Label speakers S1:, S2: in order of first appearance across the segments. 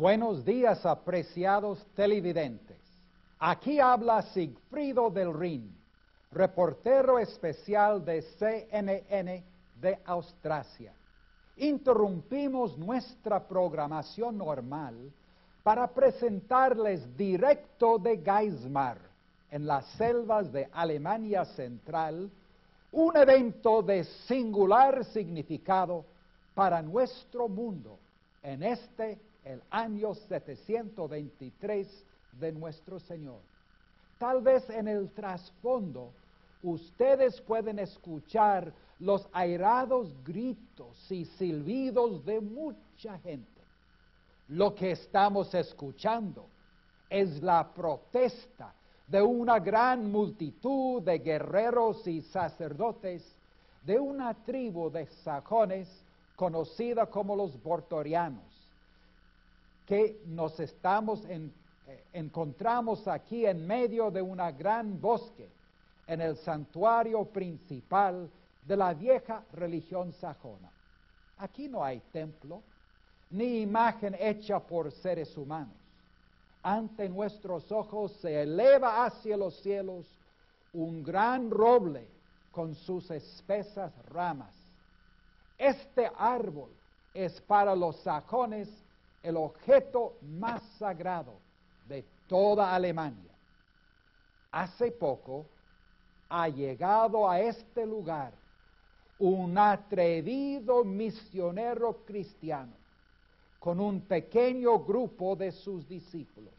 S1: Buenos días, apreciados televidentes. Aquí habla Sigfrido del Rin, reportero especial de CNN de Australia. Interrumpimos nuestra programación normal para presentarles directo de Geismar, en las selvas de Alemania Central, un evento de singular significado para nuestro mundo en este, el año 723 de nuestro Señor. Tal vez en el trasfondo ustedes pueden escuchar los airados gritos y silbidos de mucha gente. Lo que estamos escuchando es la protesta de una gran multitud de guerreros y sacerdotes de una tribu de sajones conocida como los bortorianos, que nos eh, encontramos aquí en medio de una gran bosque, en el santuario principal de la vieja religión sajona. Aquí no hay templo, ni imagen hecha por seres humanos. Ante nuestros ojos se eleva hacia los cielos un gran roble con sus espesas ramas. Este árbol es para los sajones el objeto más sagrado de toda Alemania. Hace poco ha llegado a este lugar un atrevido misionero cristiano con un pequeño grupo de sus discípulos.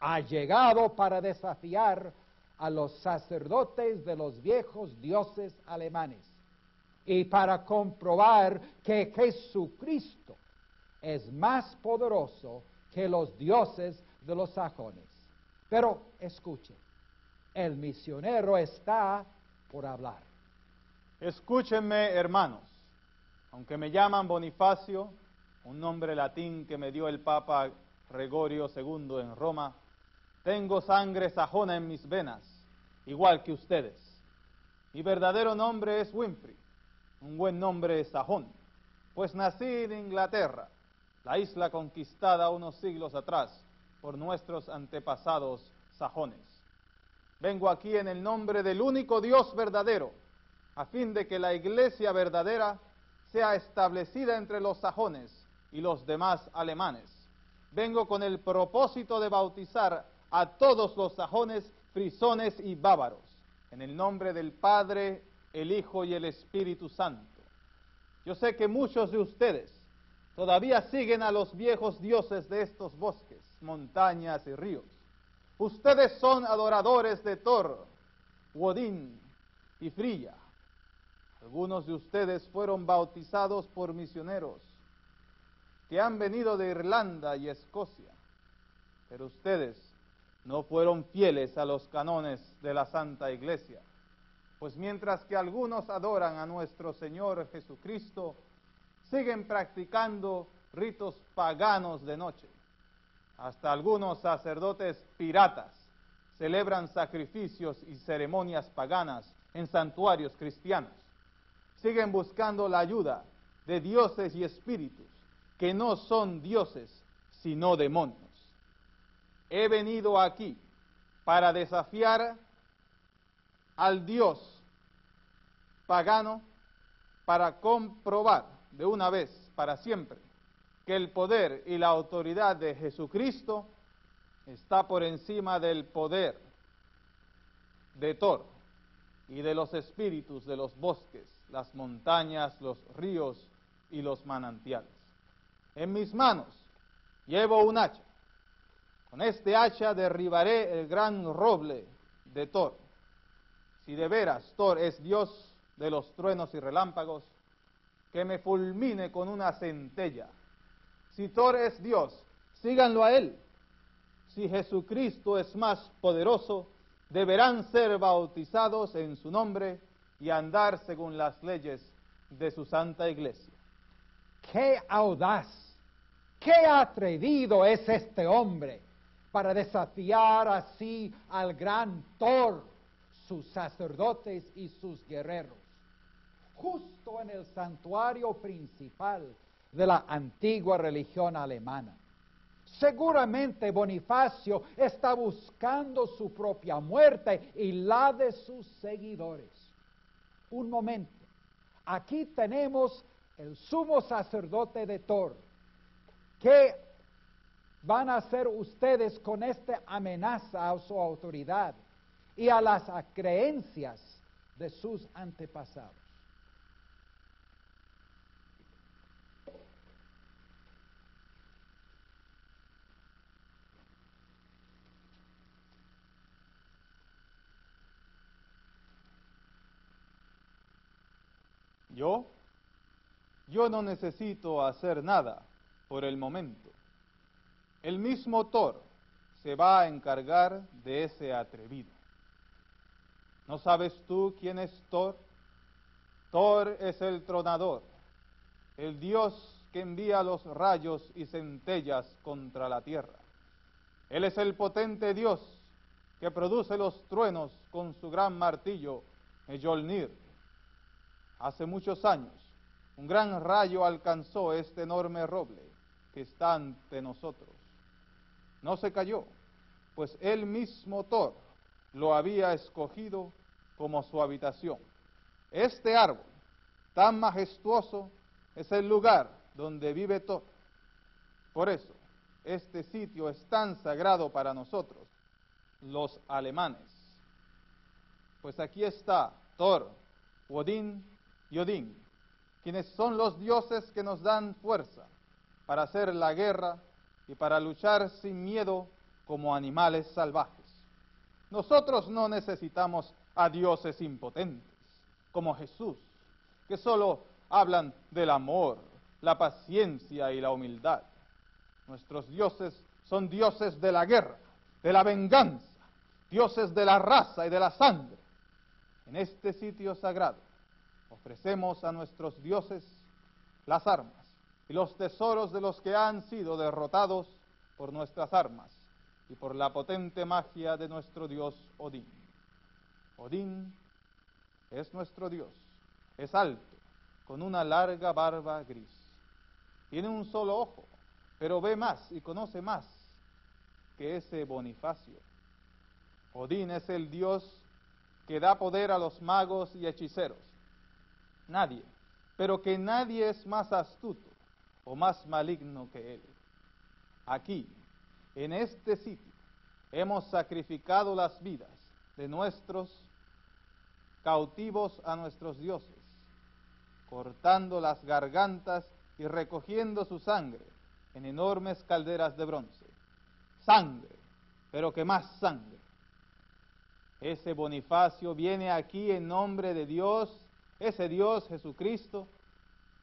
S1: Ha llegado para desafiar a los sacerdotes de los viejos dioses alemanes y para comprobar que Jesucristo es más poderoso que los dioses de los sajones. Pero escuche, el misionero está por hablar.
S2: Escúchenme, hermanos, aunque me llaman Bonifacio, un nombre latín que me dio el Papa Gregorio II en Roma, tengo sangre sajona en mis venas, igual que ustedes. Mi verdadero nombre es Winfrey, un buen nombre sajón, pues nací en Inglaterra, la isla conquistada unos siglos atrás por nuestros antepasados sajones. Vengo aquí en el nombre del único Dios verdadero, a fin de que la iglesia verdadera sea establecida entre los sajones y los demás alemanes. Vengo con el propósito de bautizar a todos los sajones, frisones y bávaros, en el nombre del Padre, el Hijo y el Espíritu Santo. Yo sé que muchos de ustedes todavía siguen a los viejos dioses de estos bosques, montañas y ríos. Ustedes son adoradores de Thor, Wodin y Fría. Algunos de ustedes fueron bautizados por misioneros que han venido de Irlanda y Escocia, pero ustedes no fueron fieles a los canones de la Santa Iglesia, pues mientras que algunos adoran a nuestro Señor Jesucristo, siguen practicando ritos paganos de noche. Hasta algunos sacerdotes piratas celebran sacrificios y ceremonias paganas en santuarios cristianos. Siguen buscando la ayuda de dioses y espíritus que no son dioses, sino demonios. He venido aquí para desafiar al Dios pagano para comprobar de una vez para siempre que el poder y la autoridad de Jesucristo está por encima del poder de Thor y de los espíritus de los bosques, las montañas, los ríos y los manantiales. En mis manos llevo un hacha. Con este hacha derribaré el gran roble de Thor. Si de veras Thor es Dios de los truenos y relámpagos, que me fulmine con una centella. Si Thor es Dios, síganlo a él. Si Jesucristo es más poderoso, deberán ser bautizados en su nombre y andar según las leyes de su santa iglesia.
S1: ¡Qué audaz! Qué atrevido es este hombre para desafiar así al gran Thor, sus sacerdotes y sus guerreros. Justo en el santuario principal de la antigua religión alemana. Seguramente Bonifacio está buscando su propia muerte y la de sus seguidores. Un momento. Aquí tenemos el sumo sacerdote de Thor. ¿Qué van a hacer ustedes con esta amenaza a su autoridad y a las creencias de sus antepasados?
S2: Yo, yo no necesito hacer nada por el momento. El mismo Thor se va a encargar de ese atrevido. ¿No sabes tú quién es Thor? Thor es el tronador, el dios que envía los rayos y centellas contra la tierra. Él es el potente dios que produce los truenos con su gran martillo, Mjolnir hace muchos años, un gran rayo alcanzó este enorme roble que está ante nosotros. No se cayó, pues él mismo Thor lo había escogido como su habitación. Este árbol tan majestuoso es el lugar donde vive Thor. Por eso, este sitio es tan sagrado para nosotros, los alemanes. Pues aquí está Thor, Odín y Odín, quienes son los dioses que nos dan fuerza para hacer la guerra y para luchar sin miedo como animales salvajes. Nosotros no necesitamos a dioses impotentes como Jesús, que solo hablan del amor, la paciencia y la humildad. Nuestros dioses son dioses de la guerra, de la venganza, dioses de la raza y de la sangre. En este sitio sagrado ofrecemos a nuestros dioses las armas y los tesoros de los que han sido derrotados por nuestras armas y por la potente magia de nuestro dios Odín. Odín es nuestro dios, es alto, con una larga barba gris. Tiene un solo ojo, pero ve más y conoce más que ese Bonifacio. Odín es el dios que da poder a los magos y hechiceros nadie, pero que nadie es más astuto o más maligno que él. Aquí, en este sitio, hemos sacrificado las vidas de nuestros cautivos a nuestros dioses, cortando las gargantas y recogiendo su sangre en enormes calderas de bronce. Sangre, pero que más sangre. Ese Bonifacio viene aquí en nombre de Dios ese Dios Jesucristo,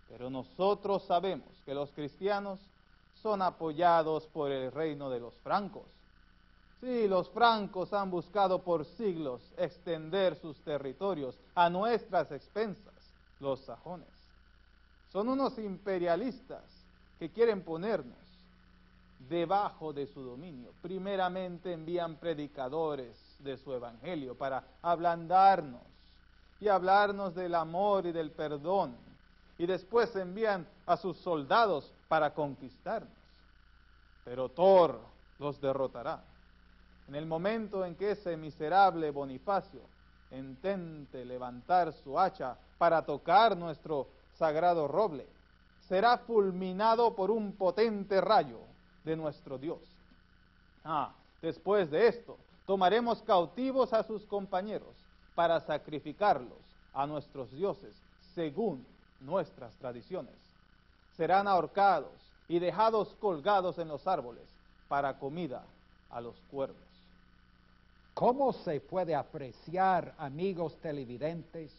S2: pero nosotros sabemos que los cristianos son apoyados por el reino de los francos. Sí, los francos han buscado por siglos extender sus territorios a nuestras expensas, los sajones. Son unos imperialistas que quieren ponernos debajo de su dominio. Primeramente envían predicadores de su evangelio para ablandarnos y hablarnos del amor y del perdón. Y después envían a sus soldados para conquistarnos. Pero Thor los derrotará. En el momento en que ese miserable Bonifacio intente levantar su hacha para tocar nuestro sagrado roble, será fulminado por un potente rayo de nuestro Dios. Ah, después de esto, tomaremos cautivos a sus compañeros para sacrificarlos a nuestros dioses según nuestras tradiciones. Serán ahorcados y dejados colgados en los árboles para comida a los cuervos.
S1: ¿Cómo se puede apreciar, amigos televidentes?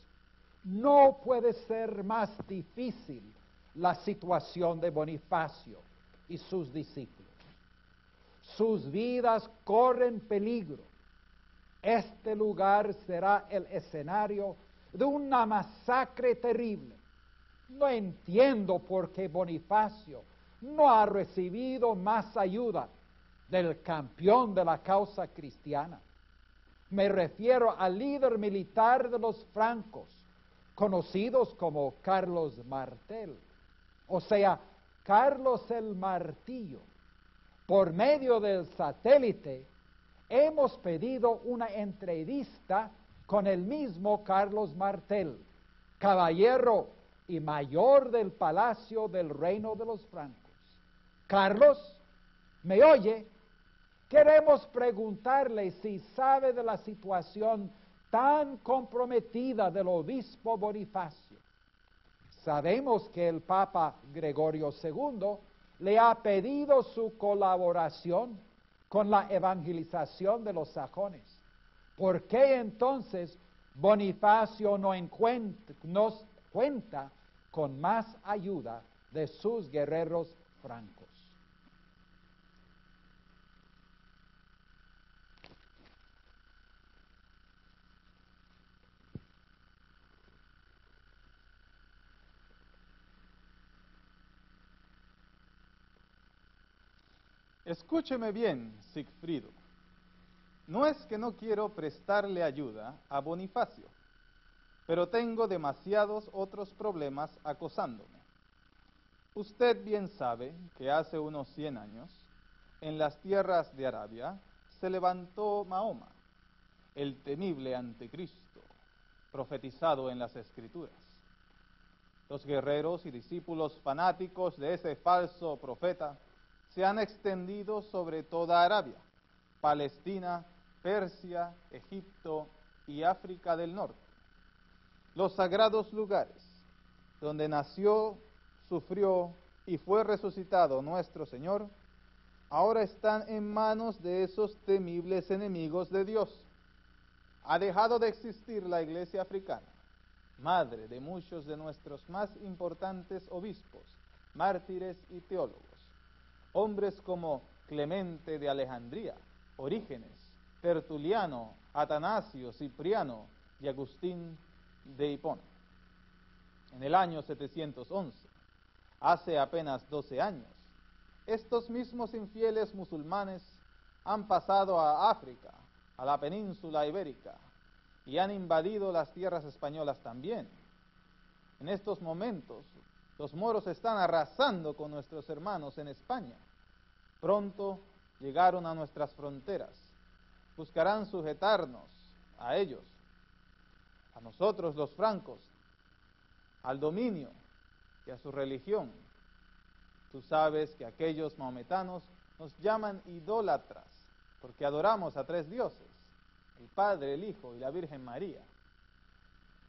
S1: No puede ser más difícil la situación de Bonifacio y sus discípulos. Sus vidas corren peligro este lugar será el escenario de una masacre terrible. No entiendo por qué Bonifacio no ha recibido más ayuda del campeón de la causa cristiana. Me refiero al líder militar de los francos, conocidos como Carlos Martel, o sea, Carlos el Martillo por medio del satélite, hemos pedido una entrevista con el mismo Carlos Martel, caballero y mayor del palacio del reino de los francos. Carlos, ¿me oye? Queremos preguntarle si sabe de la situación tan comprometida del obispo Bonifacio. Sabemos que el Papa Gregorio II le ha pedido su colaboración con la evangelización de los sajones. ¿Por qué entonces Bonifacio no cuenta con más ayuda de sus guerreros francos?
S2: Escúcheme bien, Sigfrido. No es que no quiero prestarle ayuda a Bonifacio, pero tengo demasiados otros problemas acosándome. Usted bien sabe que hace unos 100 años, en las tierras de Arabia, se levantó Mahoma, el temible anticristo, profetizado en las escrituras. Los guerreros y discípulos fanáticos de ese falso profeta se han extendido sobre toda Arabia, Palestina, Persia, Egipto y África del Norte. Los sagrados lugares donde nació, sufrió y fue resucitado nuestro Señor, ahora están en manos de esos temibles enemigos de Dios. Ha dejado de existir la iglesia africana, madre de muchos de nuestros más importantes obispos, mártires y teólogos hombres como Clemente de Alejandría, Orígenes, Tertuliano, Atanasio, Cipriano y Agustín de Hipona. En el año 711, hace apenas 12 años, estos mismos infieles musulmanes han pasado a África, a la península ibérica, y han invadido las tierras españolas también. En estos momentos, los moros están arrasando con nuestros hermanos en España. Pronto llegaron a nuestras fronteras. Buscarán sujetarnos a ellos, a nosotros los francos, al dominio y a su religión. Tú sabes que aquellos maometanos nos llaman idólatras porque adoramos a tres dioses, el Padre, el Hijo y la Virgen María.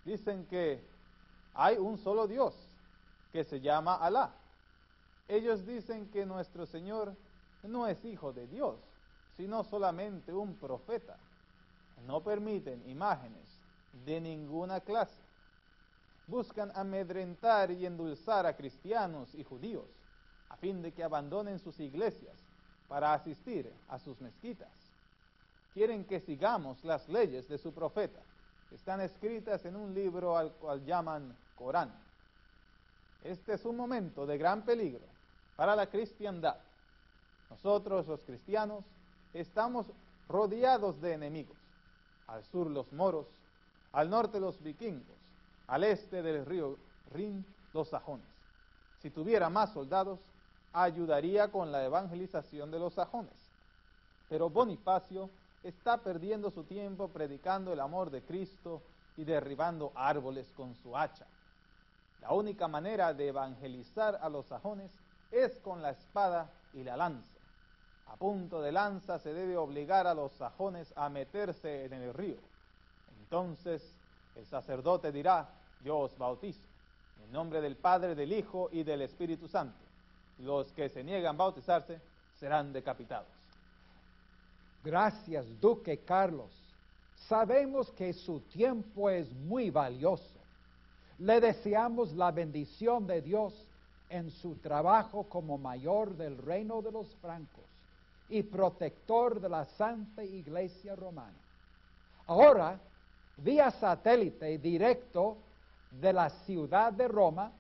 S2: Dicen que hay un solo Dios que se llama Alá. Ellos dicen que nuestro Señor no es hijo de Dios, sino solamente un profeta. No permiten imágenes de ninguna clase. Buscan amedrentar y endulzar a cristianos y judíos a fin de que abandonen sus iglesias para asistir a sus mezquitas. Quieren que sigamos las leyes de su profeta, que están escritas en un libro al cual llaman Corán. Este es un momento de gran peligro para la cristiandad nosotros los cristianos estamos rodeados de enemigos. Al sur los moros, al norte los vikingos, al este del río Rin los sajones. Si tuviera más soldados, ayudaría con la evangelización de los sajones. Pero Bonifacio está perdiendo su tiempo predicando el amor de Cristo y derribando árboles con su hacha. La única manera de evangelizar a los sajones es con la espada y la lanza a punto de lanza se debe obligar a los sajones a meterse en el río. Entonces el sacerdote dirá, yo os bautizo, en nombre del Padre, del Hijo y del Espíritu Santo. Los que se niegan a bautizarse serán decapitados.
S1: Gracias, Duque Carlos. Sabemos que su tiempo es muy valioso. Le deseamos la bendición de Dios en su trabajo como mayor del reino de los francos y protector de la Santa Iglesia Romana. Ahora, vía satélite directo de la ciudad de Roma,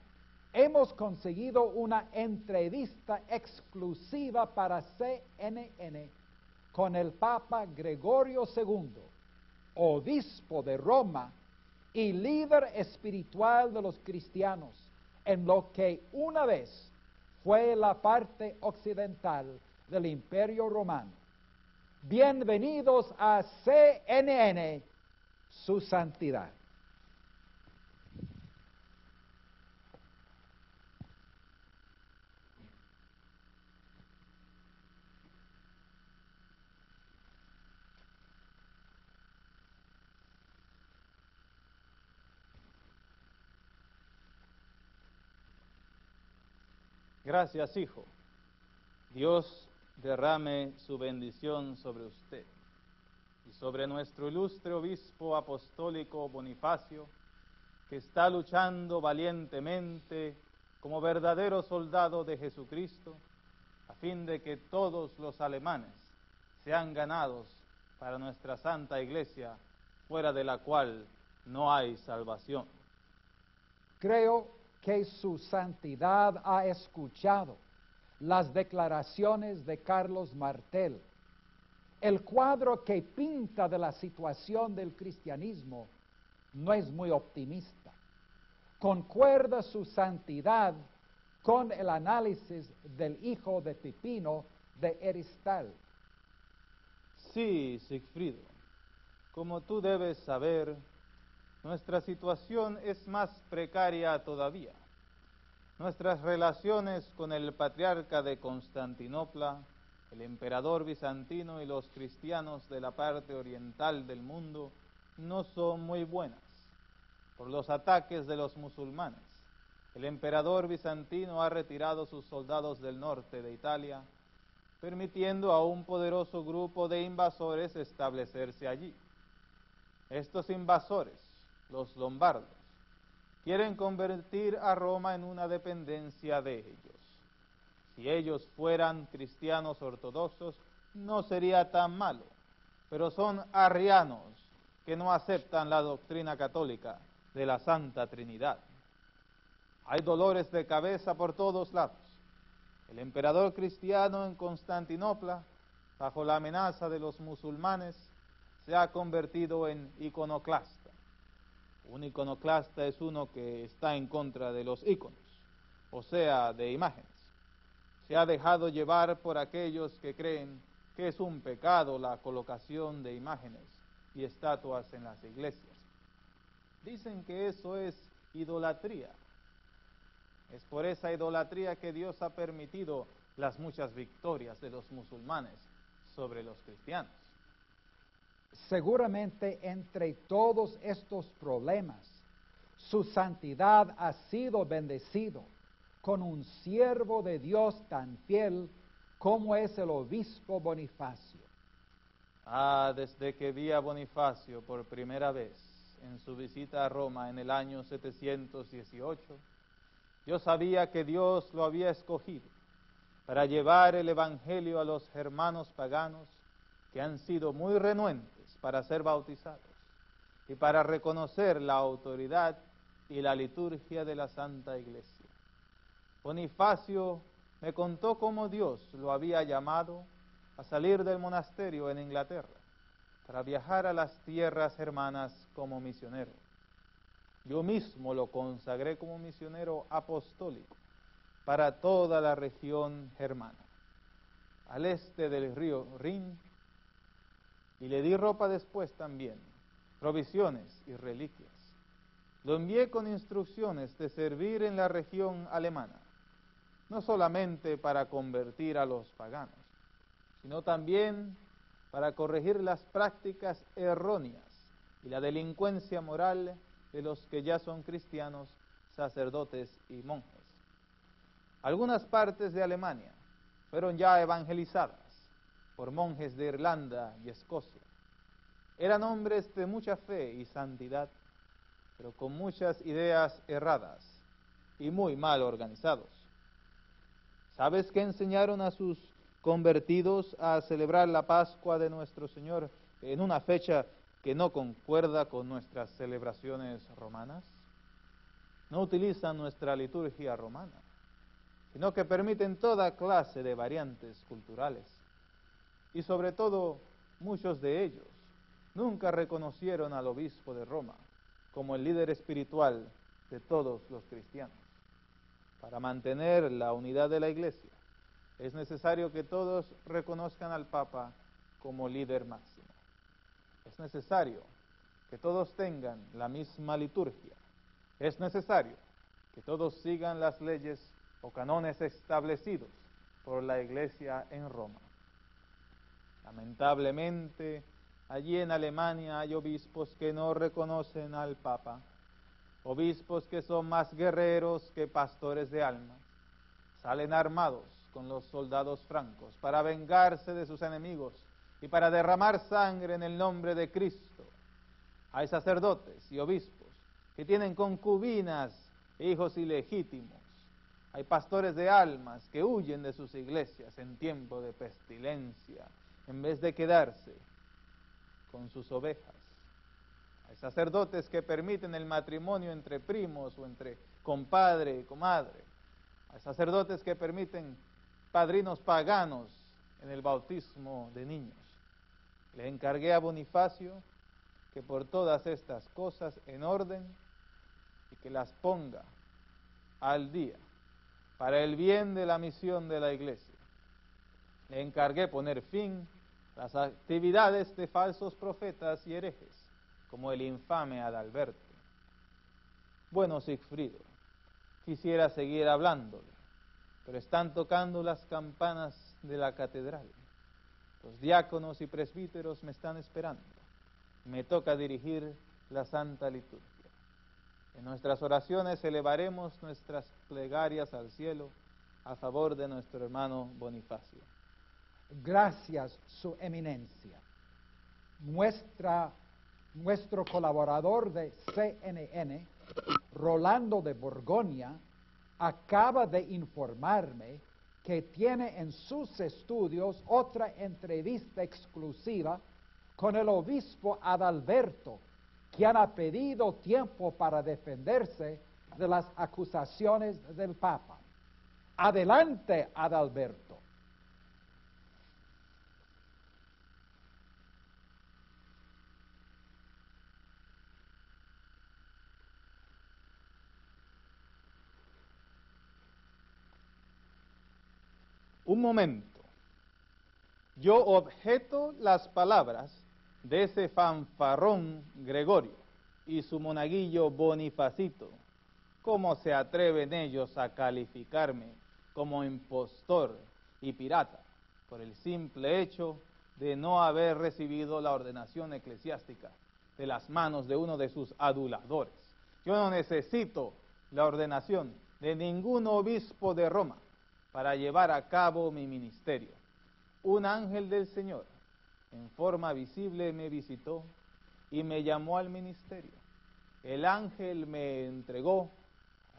S1: hemos conseguido una entrevista exclusiva para CNN con el Papa Gregorio II, obispo de Roma y líder espiritual de los cristianos, en lo que una vez fue la parte occidental del Imperio Romano. Bienvenidos a CNN, su santidad.
S2: Gracias, hijo. Dios derrame su bendición sobre usted y sobre nuestro ilustre obispo apostólico Bonifacio, que está luchando valientemente como verdadero soldado de Jesucristo, a fin de que todos los alemanes sean ganados para nuestra Santa Iglesia, fuera de la cual no hay salvación.
S1: Creo que su santidad ha escuchado las declaraciones de Carlos Martel. El cuadro que pinta de la situación del cristianismo no es muy optimista. Concuerda su santidad con el análisis del hijo de Pipino de Eristal.
S2: Sí, Sigfrido, como tú debes saber, nuestra situación es más precaria todavía. Nuestras relaciones con el patriarca de Constantinopla, el emperador bizantino y los cristianos de la parte oriental del mundo no son muy buenas por los ataques de los musulmanes. El emperador bizantino ha retirado sus soldados del norte de Italia, permitiendo a un poderoso grupo de invasores establecerse allí. Estos invasores los lombardos, quieren convertir a Roma en una dependencia de ellos. Si ellos fueran cristianos ortodoxos, no sería tan malo, pero son arrianos que no aceptan la doctrina católica de la Santa Trinidad. Hay dolores de cabeza por todos lados. El emperador cristiano en Constantinopla, bajo la amenaza de los musulmanes, se ha convertido en iconoclasta. Un iconoclasta es uno que está en contra de los iconos, o sea, de imágenes. Se ha dejado llevar por aquellos que creen que es un pecado la colocación de imágenes y estatuas en las iglesias. Dicen que eso es idolatría. Es por esa idolatría que Dios ha permitido las muchas victorias de los musulmanes sobre los cristianos.
S1: Seguramente entre todos estos problemas, su santidad ha sido bendecido con un siervo de Dios tan fiel como es el obispo Bonifacio.
S2: Ah, desde que vi a Bonifacio por primera vez en su visita a Roma en el año 718, yo sabía que Dios lo había escogido para llevar el Evangelio a los hermanos paganos que han sido muy renuentes para ser bautizados y para reconocer la autoridad y la liturgia de la Santa Iglesia. Bonifacio me contó cómo Dios lo había llamado a salir del monasterio en Inglaterra para viajar a las tierras hermanas como misionero. Yo mismo lo consagré como misionero apostólico para toda la región germana, al este del río Rin y le di ropa después también, provisiones y reliquias. Lo envié con instrucciones de servir en la región alemana, no solamente para convertir a los paganos, sino también para corregir las prácticas erróneas y la delincuencia moral de los que ya son cristianos, sacerdotes y monjes. Algunas partes de Alemania fueron ya evangelizadas por monjes de Irlanda y Escocia. Eran hombres de mucha fe y santidad, pero con muchas ideas erradas y muy mal organizados. ¿Sabes qué enseñaron a sus convertidos a celebrar la Pascua de nuestro Señor en una fecha que no concuerda con nuestras celebraciones romanas? No utilizan nuestra liturgia romana, sino que permiten toda clase de variantes culturales y sobre todo muchos de ellos nunca reconocieron al obispo de Roma como el líder espiritual de todos los cristianos. Para mantener la unidad de la iglesia, es necesario que todos reconozcan al Papa como líder máximo. Es necesario que todos tengan la misma liturgia. Es necesario que todos sigan las leyes o canones establecidos por la Iglesia en Roma. Lamentablemente, allí en Alemania hay obispos que no reconocen al Papa, obispos que son más guerreros que pastores de almas. Salen armados con los soldados francos para vengarse de sus enemigos y para derramar sangre en el nombre de Cristo. Hay sacerdotes y obispos que tienen concubinas e hijos ilegítimos. Hay pastores de almas que huyen de sus iglesias en tiempo de pestilencia en vez de quedarse con sus ovejas. Hay sacerdotes que permiten el matrimonio entre primos o entre compadre y comadre. Hay sacerdotes que permiten padrinos paganos en el bautismo de niños. Le encargué a Bonifacio que por todas estas cosas en orden y que las ponga al día para el bien de la misión de la iglesia. Le encargué poner fin las actividades de falsos profetas y herejes, como el infame Adalberto. Bueno, Sigfrido, quisiera seguir hablándole, pero están tocando las campanas de la catedral. Los diáconos y presbíteros me están esperando. Me toca dirigir la Santa Liturgia. En nuestras oraciones elevaremos nuestras plegarias al cielo a favor de nuestro hermano Bonifacio.
S1: Gracias, Su Eminencia. Nuestra, nuestro colaborador de CNN, Rolando de Borgoña, acaba de informarme que tiene en sus estudios otra entrevista exclusiva con el obispo Adalberto, quien ha pedido tiempo para defenderse de las acusaciones del Papa. Adelante, Adalberto.
S2: Un momento. Yo objeto las palabras de ese fanfarrón Gregorio y su monaguillo Bonifacito. ¿Cómo se atreven ellos a calificarme como impostor y pirata por el simple hecho de no haber recibido la ordenación eclesiástica de las manos de uno de sus aduladores? Yo no necesito la ordenación de ningún obispo de Roma para llevar a cabo mi ministerio. Un ángel del Señor en forma visible me visitó y me llamó al ministerio. El ángel me entregó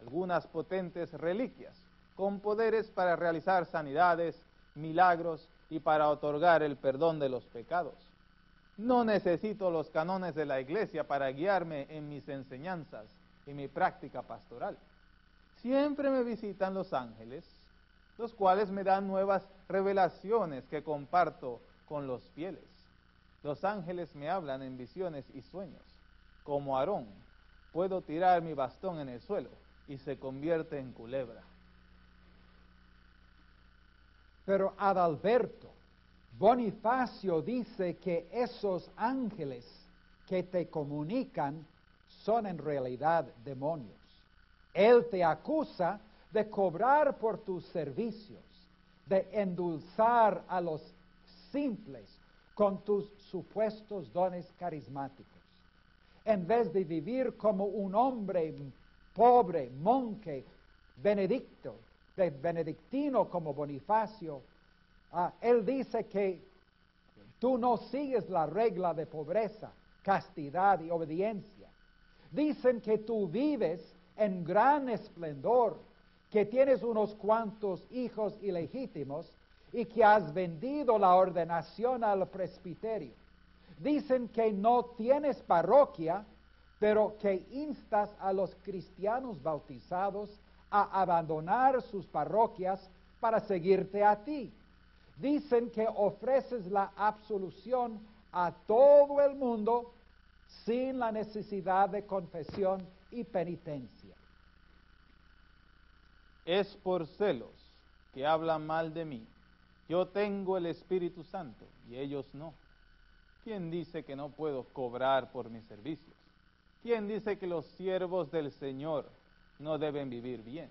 S2: algunas potentes reliquias con poderes para realizar sanidades, milagros y para otorgar el perdón de los pecados. No necesito los canones de la iglesia para guiarme en mis enseñanzas y mi práctica pastoral. Siempre me visitan los ángeles los cuales me dan nuevas revelaciones que comparto con los fieles. Los ángeles me hablan en visiones y sueños. Como Aarón, puedo tirar mi bastón en el suelo y se convierte en culebra.
S1: Pero Adalberto, Bonifacio dice que esos ángeles que te comunican son en realidad demonios. Él te acusa de cobrar por tus servicios, de endulzar a los simples con tus supuestos dones carismáticos. En vez de vivir como un hombre pobre, monje, benedicto, benedictino como Bonifacio, ah, él dice que tú no sigues la regla de pobreza, castidad y obediencia. Dicen que tú vives en gran esplendor, que tienes unos cuantos hijos ilegítimos y que has vendido la ordenación al presbiterio. Dicen que no tienes parroquia, pero que instas a los cristianos bautizados a abandonar sus parroquias para seguirte a ti. Dicen que ofreces la absolución a todo el mundo sin la necesidad de confesión y penitencia
S2: es por celos que hablan mal de mí. Yo tengo el Espíritu Santo y ellos no. ¿Quién dice que no puedo cobrar por mis servicios? ¿Quién dice que los siervos del Señor no deben vivir bien?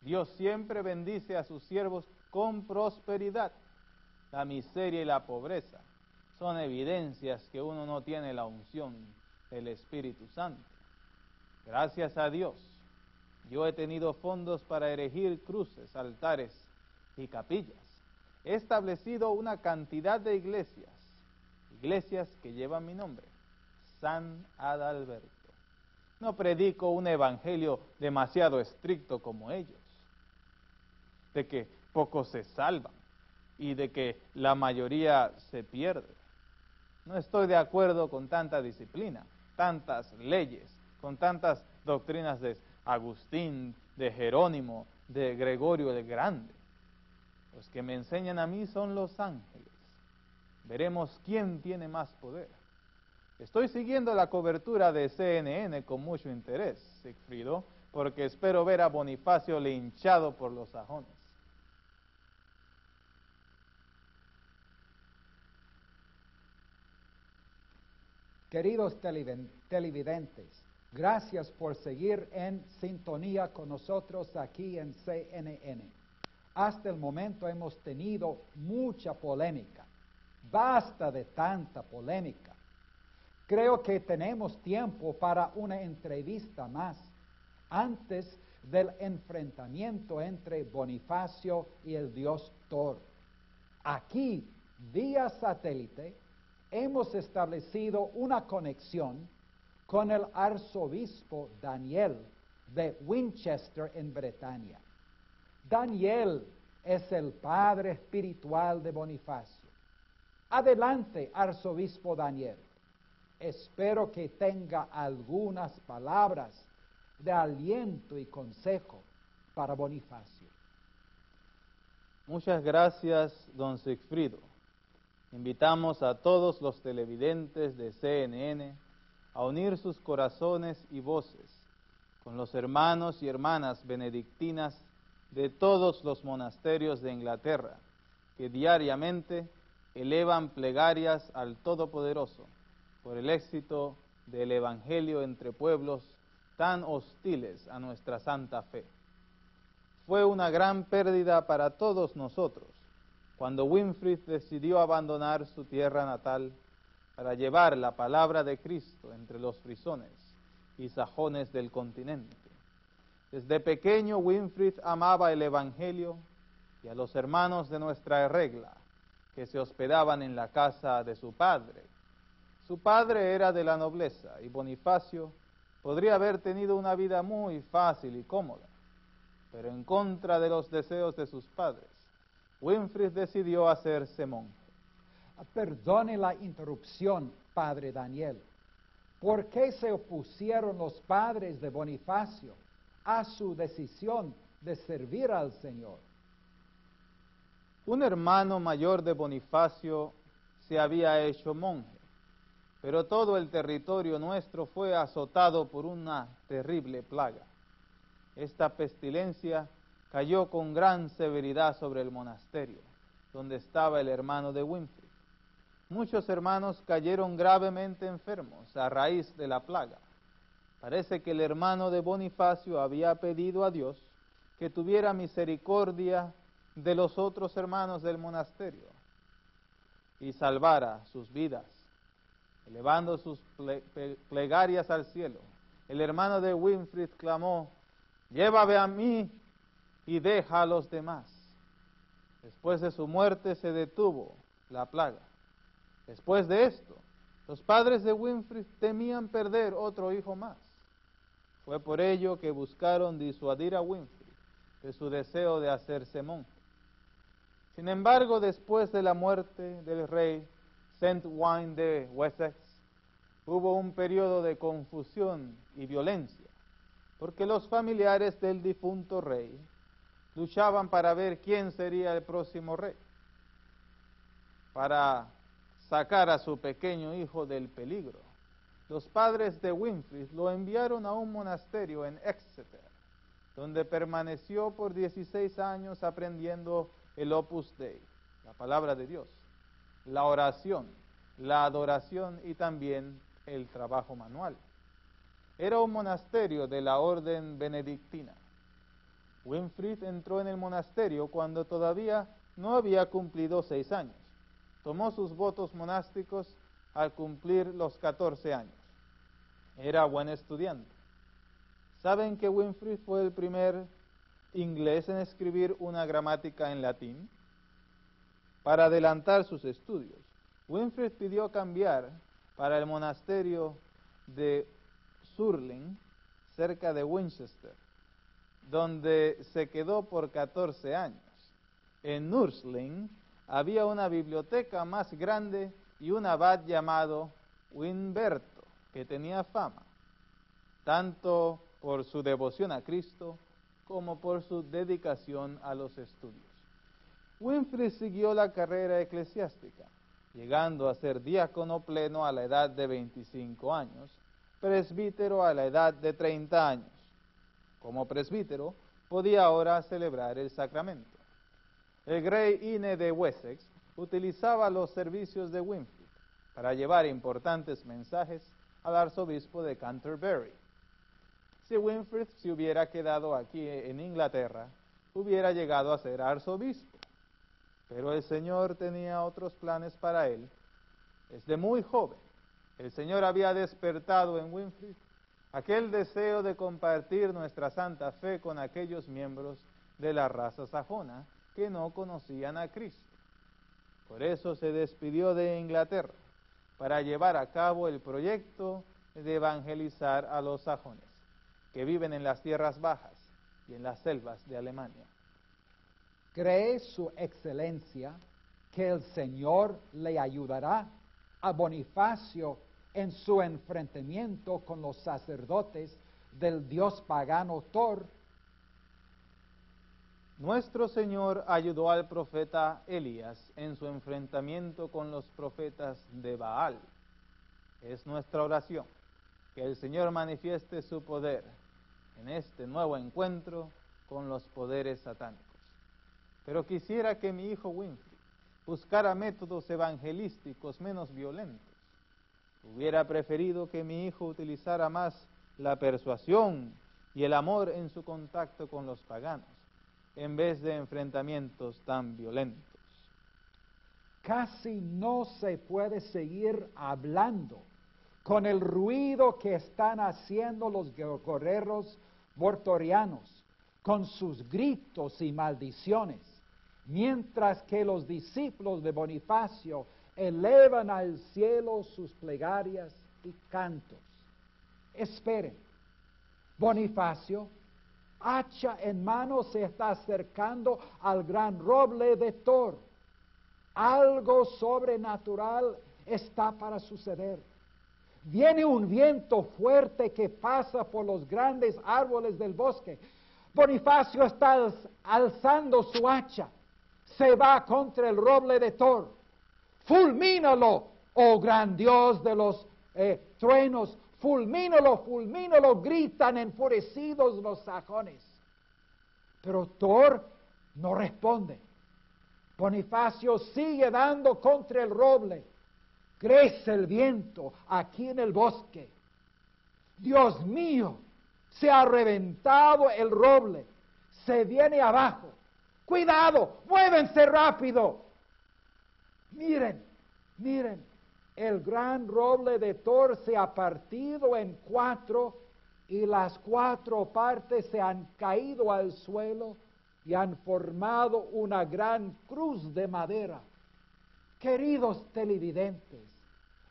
S2: Dios siempre bendice a sus siervos con prosperidad. La miseria y la pobreza son evidencias que uno no tiene la unción del Espíritu Santo. Gracias a Dios, yo he tenido fondos para erigir cruces, altares y capillas. He establecido una cantidad de iglesias, iglesias que llevan mi nombre, San Adalberto. No predico un evangelio demasiado estricto como ellos, de que pocos se salvan y de que la mayoría se pierde. No estoy de acuerdo con tanta disciplina, tantas leyes, con tantas doctrinas de Agustín, de Jerónimo, de Gregorio el Grande. Los que me enseñan a mí son los ángeles. Veremos quién tiene más poder. Estoy siguiendo la cobertura de CNN con mucho interés, Sigfrido, porque espero ver a Bonifacio linchado por los sajones.
S1: Queridos televidentes, gracias por seguir en sintonía con nosotros aquí en CNN. Hasta el momento hemos tenido mucha polémica. Basta de tanta polémica. Creo que tenemos tiempo para una entrevista más antes del enfrentamiento entre Bonifacio y el dios Thor. Aquí, vía satélite, hemos establecido una conexión con el arzobispo Daniel de Winchester en Bretaña. Daniel es el padre espiritual de Bonifacio. Adelante, arzobispo Daniel. Espero que tenga algunas palabras de aliento y consejo para Bonifacio.
S2: Muchas gracias, don Sigfrido. Invitamos a todos los televidentes de CNN a unir sus corazones y voces con los hermanos y hermanas benedictinas de todos los monasterios de Inglaterra, que diariamente elevan plegarias al Todopoderoso por el éxito del Evangelio entre pueblos tan hostiles a nuestra santa fe. Fue una gran pérdida para todos nosotros cuando Winfried decidió abandonar su tierra natal para llevar la palabra de Cristo entre los frisones y sajones del continente. Desde pequeño Winfried amaba el Evangelio y a los hermanos de nuestra regla que se hospedaban en la casa de su padre. Su padre era de la nobleza y Bonifacio podría haber tenido una vida muy fácil y cómoda, pero en contra de los deseos de sus padres Winfried decidió hacerse monje.
S1: Perdone la interrupción, padre Daniel. ¿Por qué se opusieron los padres de Bonifacio a su decisión de servir al Señor?
S2: Un hermano mayor de Bonifacio se había hecho monje, pero todo el territorio nuestro fue azotado por una terrible plaga. Esta pestilencia cayó con gran severidad sobre el monasterio, donde estaba el hermano de Winfrey. Muchos hermanos cayeron gravemente enfermos a raíz de la plaga. Parece que el hermano de Bonifacio había pedido a Dios que tuviera misericordia de los otros hermanos del monasterio y salvara sus vidas, elevando sus plegarias al cielo. El hermano de Winfried clamó, llévame a mí y deja a los demás. Después de su muerte se detuvo la plaga. Después de esto, los padres de Winfrey temían perder otro hijo más. Fue por ello que buscaron disuadir a Winfrey de su deseo de hacerse monje. Sin embargo, después de la muerte del rey Saint Wine de Wessex, hubo un periodo de confusión y violencia, porque los familiares del difunto rey luchaban para ver quién sería el próximo rey, para sacar a su pequeño hijo del peligro. Los padres de Winfrey lo enviaron a un monasterio en Exeter, donde permaneció por 16 años aprendiendo el Opus Dei, la palabra de Dios, la oración, la adoración y también el trabajo manual. Era un monasterio de la orden benedictina. Winfried entró en el monasterio cuando todavía no había cumplido seis años. Tomó sus votos monásticos al cumplir los 14 años. Era buen estudiante. ¿Saben que Winfried fue el primer inglés en escribir una gramática en latín? Para adelantar sus estudios, Winfried pidió cambiar para el monasterio de Surling, cerca de Winchester, donde se quedó por 14 años. En Nursling había una biblioteca más grande y un abad llamado Winberto, que tenía fama, tanto por su devoción a Cristo como por su dedicación a los estudios. Winfrey siguió la carrera eclesiástica, llegando a ser diácono pleno a la edad de 25 años, presbítero a la edad de 30 años. Como presbítero, podía ahora celebrar el sacramento. El Grey Ine de Wessex utilizaba los servicios de Winfield para llevar importantes mensajes al arzobispo de Canterbury. Si Winfield se hubiera quedado aquí en Inglaterra, hubiera llegado a ser arzobispo. Pero el Señor tenía otros planes para él. Desde muy joven, el Señor había despertado en Winfield aquel deseo de compartir nuestra santa fe con aquellos miembros de la raza sajona que no conocían a Cristo. Por eso se despidió de Inglaterra para llevar a cabo el proyecto de evangelizar a los sajones que viven en las tierras bajas y en las selvas de Alemania.
S1: ¿Cree su excelencia que el Señor le ayudará a Bonifacio en su enfrentamiento con los sacerdotes del dios pagano Thor?
S2: Nuestro Señor ayudó al profeta Elías en su enfrentamiento con los profetas de Baal. Es nuestra oración que el Señor manifieste su poder en este nuevo encuentro con los poderes satánicos. Pero quisiera que mi hijo Winfrey buscara métodos evangelísticos menos violentos. Hubiera preferido que mi hijo utilizara más la persuasión y el amor en su contacto con los paganos, en vez de enfrentamientos tan violentos.
S1: Casi no se puede seguir hablando con el ruido que están haciendo los guerreros mortorianos, con sus gritos y maldiciones, mientras que los discípulos de Bonifacio elevan al cielo sus plegarias y cantos. Esperen, Bonifacio, hacha en mano, se está acercando al gran roble de Thor. Algo sobrenatural está para suceder. Viene un viento fuerte que pasa por los grandes árboles del bosque. Bonifacio está alzando su hacha. Se va contra el roble de Thor. Fulmínalo, oh gran Dios de los eh, truenos. Fulmínalo, fulmínalo, gritan enfurecidos los sajones. Pero Thor no responde. Bonifacio sigue dando contra el roble crece el viento aquí en el bosque. Dios mío, se ha reventado el roble, se viene abajo. Cuidado, muévense rápido. Miren, miren, el gran roble de Thor se ha partido en cuatro y las cuatro partes se han caído al suelo y han formado una gran cruz de madera. Queridos televidentes,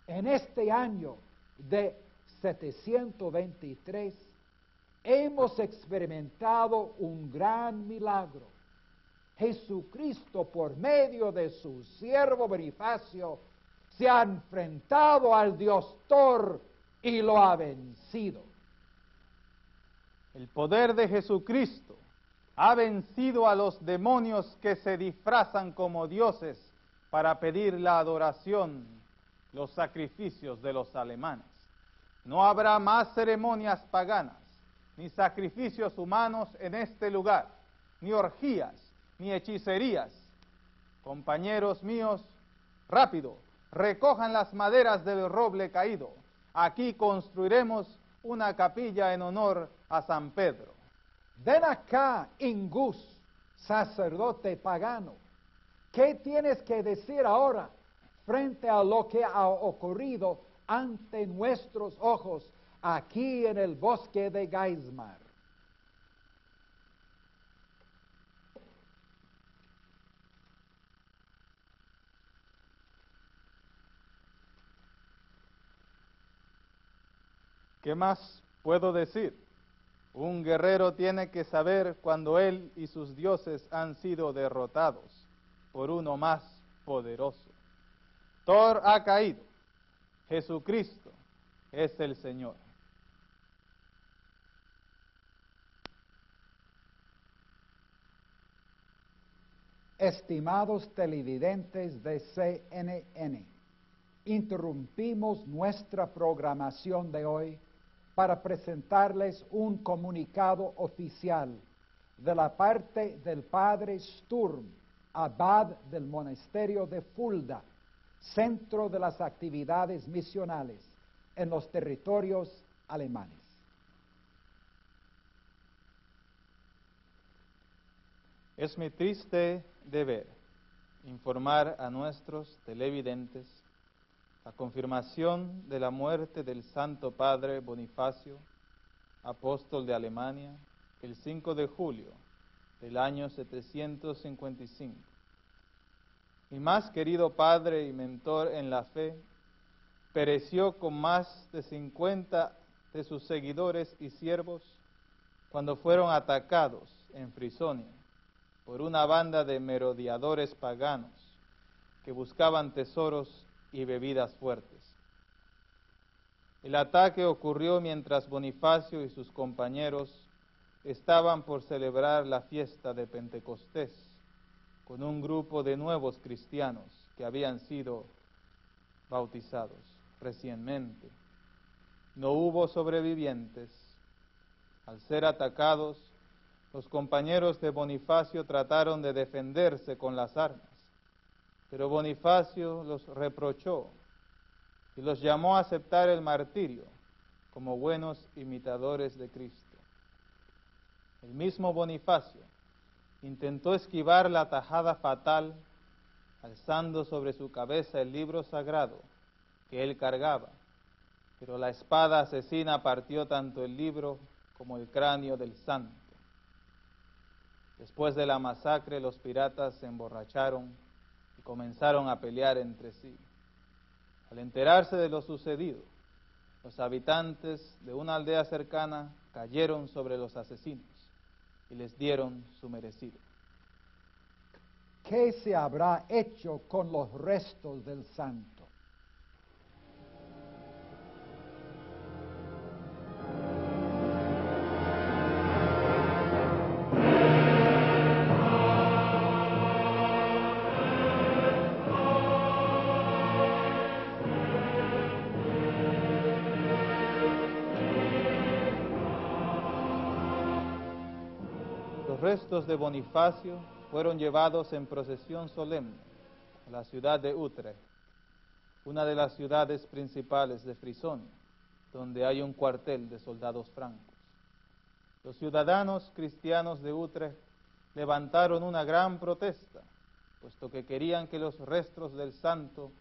S1: en este año de 723 hemos experimentado un gran milagro. Jesucristo, por medio de su siervo Bonifacio, se ha enfrentado al Dios Thor y lo ha vencido.
S2: El poder de Jesucristo ha vencido a los demonios que se disfrazan como dioses para pedir la adoración, los sacrificios de los alemanes. No habrá más ceremonias paganas, ni sacrificios humanos en este lugar, ni orgías, ni hechicerías. Compañeros míos, rápido, recojan las maderas del roble caído. Aquí construiremos una capilla en honor a San Pedro.
S1: Ven acá, Ingus, sacerdote pagano. ¿Qué tienes que decir ahora frente a lo que ha ocurrido ante nuestros ojos aquí en el bosque de Geismar?
S2: ¿Qué más puedo decir? Un guerrero tiene que saber cuando él y sus dioses han sido derrotados por uno más poderoso. Thor ha caído. Jesucristo es el Señor.
S1: Estimados televidentes de CNN, interrumpimos nuestra programación de hoy para presentarles un comunicado oficial de la parte del padre Sturm, abad del monasterio de Fulda, centro de las actividades misionales en los territorios alemanes.
S2: Es mi triste deber informar a nuestros televidentes la confirmación de la muerte del Santo Padre Bonifacio, apóstol de Alemania, el 5 de julio del año 755. Mi más querido padre y mentor en la fe pereció con más de 50 de sus seguidores y siervos cuando fueron atacados en Frisonia por una banda de merodeadores paganos que buscaban tesoros y bebidas fuertes. El ataque ocurrió mientras Bonifacio y sus compañeros estaban por celebrar la fiesta de Pentecostés con un grupo de nuevos cristianos que habían sido bautizados recientemente. No hubo sobrevivientes. Al ser atacados, los compañeros de Bonifacio trataron de defenderse con las armas, pero Bonifacio los reprochó y los llamó a aceptar el martirio como buenos imitadores de Cristo. El mismo Bonifacio intentó esquivar la tajada fatal alzando sobre su cabeza el libro sagrado que él cargaba, pero la espada asesina partió tanto el libro como el cráneo del santo. Después de la masacre los piratas se emborracharon comenzaron a pelear entre sí. Al enterarse de lo sucedido, los habitantes de una aldea cercana cayeron sobre los asesinos y les dieron su merecido.
S1: ¿Qué se habrá hecho con los restos del santo?
S2: Restos de Bonifacio fueron llevados en procesión solemne a la ciudad de Utrecht, una de las ciudades principales de Frisonia, donde hay un cuartel de soldados francos. Los ciudadanos cristianos de Utrecht levantaron una gran protesta, puesto que querían que los restos del santo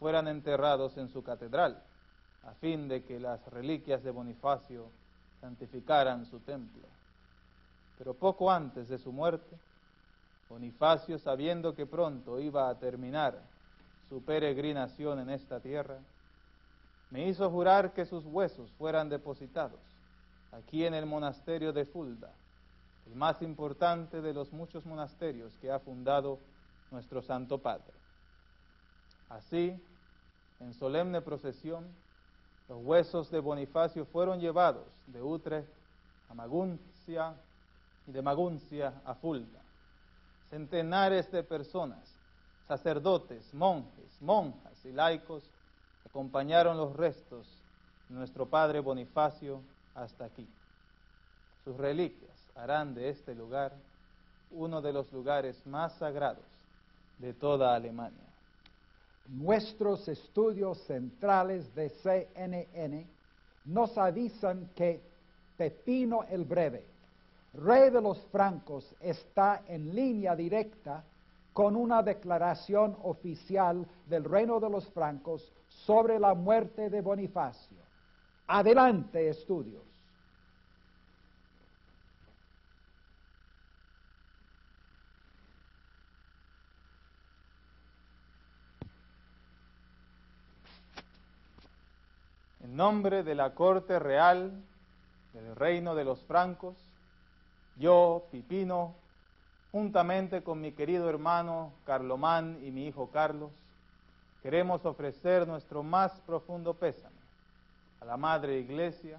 S2: fueran enterrados en su catedral, a fin de que las reliquias de Bonifacio santificaran su templo. Pero poco antes de su muerte, Bonifacio, sabiendo que pronto iba a terminar su peregrinación en esta tierra, me hizo jurar que sus huesos fueran depositados aquí en el monasterio de Fulda, el más importante de los muchos monasterios que ha fundado nuestro Santo Padre. Así, en solemne procesión, los huesos de Bonifacio fueron llevados de Utrecht a Maguncia de Maguncia a Fulda. Centenares de personas, sacerdotes, monjes, monjas y laicos acompañaron los restos de nuestro Padre Bonifacio hasta aquí. sus reliquias harán de este lugar uno de los lugares más sagrados de toda Alemania.
S1: Nuestros estudios centrales de CNN nos avisan que Pepino el Breve, rey de los francos, está en línea directa con una declaración oficial del reino de los francos sobre la muerte de Bonifacio. Adelante, estudios.
S2: En nombre de la corte real del reino de los francos, yo, Pipino, juntamente con mi querido hermano Carlomán y mi hijo Carlos, queremos ofrecer nuestro más profundo pésame a la Madre Iglesia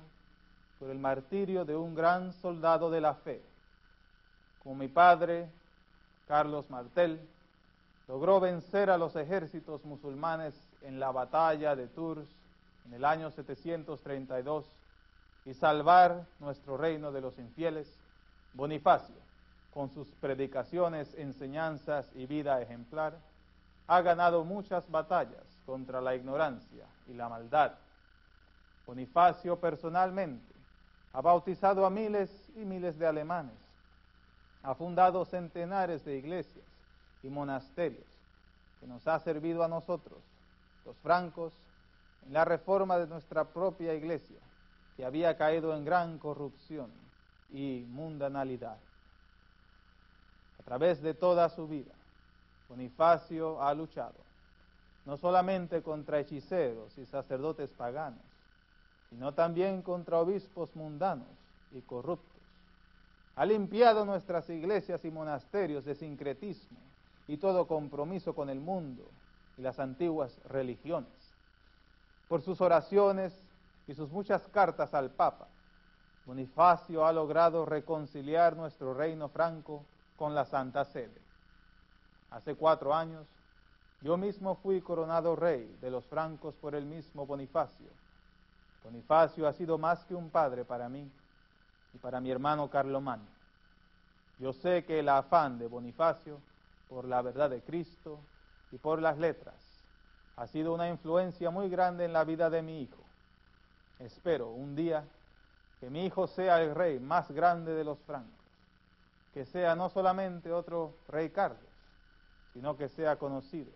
S2: por el martirio de un gran soldado de la fe. Como mi padre, Carlos Martel, logró vencer a los ejércitos musulmanes en la batalla de Tours en el año 732 y salvar nuestro reino de los infieles, Bonifacio, con sus predicaciones, enseñanzas y vida ejemplar, ha ganado muchas batallas contra la ignorancia y la maldad. Bonifacio personalmente ha bautizado a miles y miles de alemanes, ha fundado centenares de iglesias y monasterios que nos ha servido a nosotros, los francos, en la reforma de nuestra propia iglesia, que había caído en gran corrupción y mundanalidad. A través de toda su vida, Bonifacio ha luchado no solamente contra hechiceros y sacerdotes paganos, sino también contra obispos mundanos y corruptos. Ha limpiado nuestras iglesias y monasterios de sincretismo y todo compromiso con el mundo y las antiguas religiones. Por sus oraciones y sus muchas cartas al Papa, Bonifacio ha logrado reconciliar nuestro reino franco con la Santa Sede. Hace cuatro años, yo mismo fui coronado rey de los francos por el mismo Bonifacio. Bonifacio ha sido más que un padre para mí y para mi hermano Carlomán. Yo sé que el afán de Bonifacio por la verdad de Cristo y por las letras ha sido una influencia muy grande en la vida de mi hijo. Espero un día que mi hijo sea el rey más grande de los francos, que sea no solamente otro rey Carlos, sino que sea conocido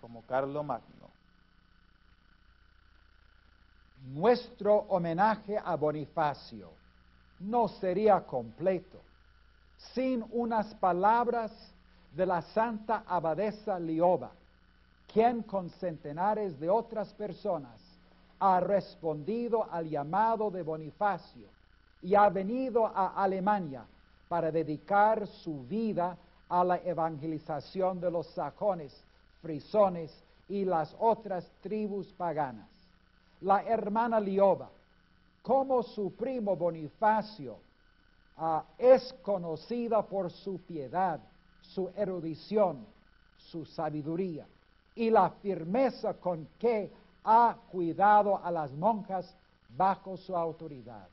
S2: como Carlo Magno.
S1: Nuestro homenaje a Bonifacio no sería completo sin unas palabras de la Santa Abadesa Lioba, quien con centenares de otras personas ha respondido al llamado de Bonifacio y ha venido a Alemania para dedicar su vida a la evangelización de los sajones, frisones y las otras tribus paganas. La hermana Lioba, como su primo Bonifacio, ah, es conocida por su piedad, su erudición, su sabiduría y la firmeza con que ha cuidado a las monjas bajo su autoridad.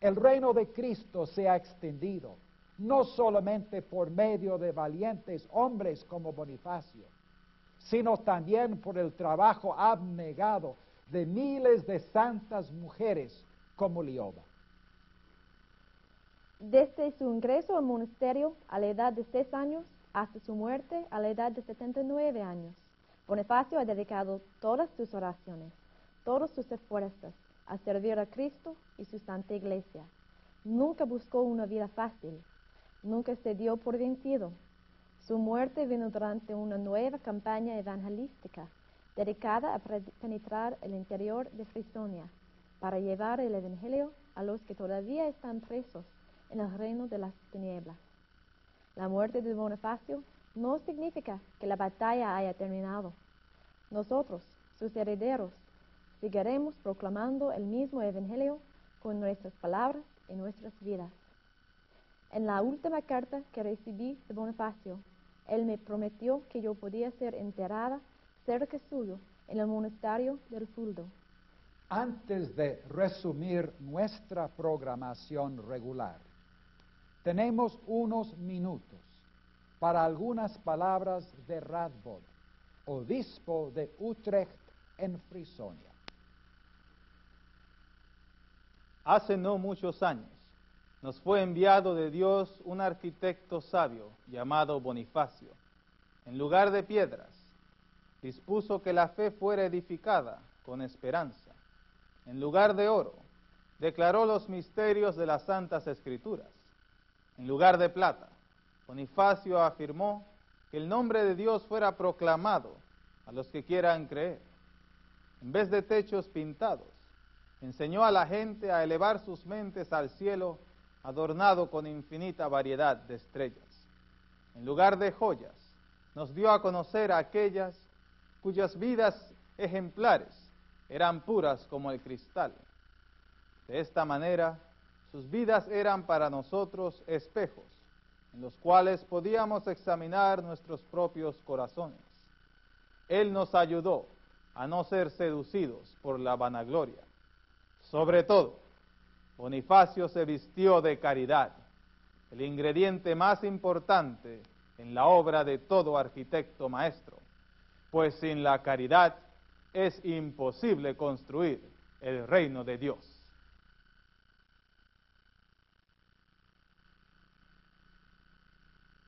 S1: El reino de Cristo se ha extendido no solamente por medio de valientes hombres como Bonifacio, sino también por el trabajo abnegado de miles de santas mujeres como Lioba.
S3: Desde su ingreso al monasterio a la edad de seis años hasta su muerte a la edad de 79 años, Bonifacio ha dedicado todas sus oraciones, todos sus esfuerzos a servir a Cristo y su Santa Iglesia. Nunca buscó una vida fácil, nunca se dio por vencido. Su muerte vino durante una nueva campaña evangelística dedicada a penetrar el interior de Frisonia para llevar el Evangelio a los que todavía están presos en el reino de las tinieblas. La muerte de Bonifacio no significa que la batalla haya terminado. Nosotros, sus herederos, seguiremos proclamando el mismo Evangelio con nuestras palabras y nuestras vidas. En la última carta que recibí de Bonifacio, él me prometió que yo podía ser enterrada cerca suyo en el monasterio del Fuldo.
S1: Antes de resumir nuestra programación regular, tenemos unos minutos para algunas palabras de Radbod, obispo de Utrecht en Frisonia.
S2: Hace no muchos años nos fue enviado de Dios un arquitecto sabio llamado Bonifacio. En lugar de piedras, dispuso que la fe fuera edificada con esperanza. En lugar de oro, declaró los misterios de las santas escrituras. En lugar de plata, Bonifacio afirmó que el nombre de Dios fuera proclamado a los que quieran creer. En vez de techos pintados, enseñó a la gente a elevar sus mentes al cielo adornado con infinita variedad de estrellas. En lugar de joyas, nos dio a conocer a aquellas cuyas vidas ejemplares eran puras como el cristal. De esta manera, sus vidas eran para nosotros espejos en los cuales podíamos examinar nuestros propios corazones. Él nos ayudó a no ser seducidos por la vanagloria. Sobre todo, Bonifacio se vistió de caridad, el ingrediente más importante en la obra de todo arquitecto maestro, pues sin la caridad es imposible construir el reino de Dios.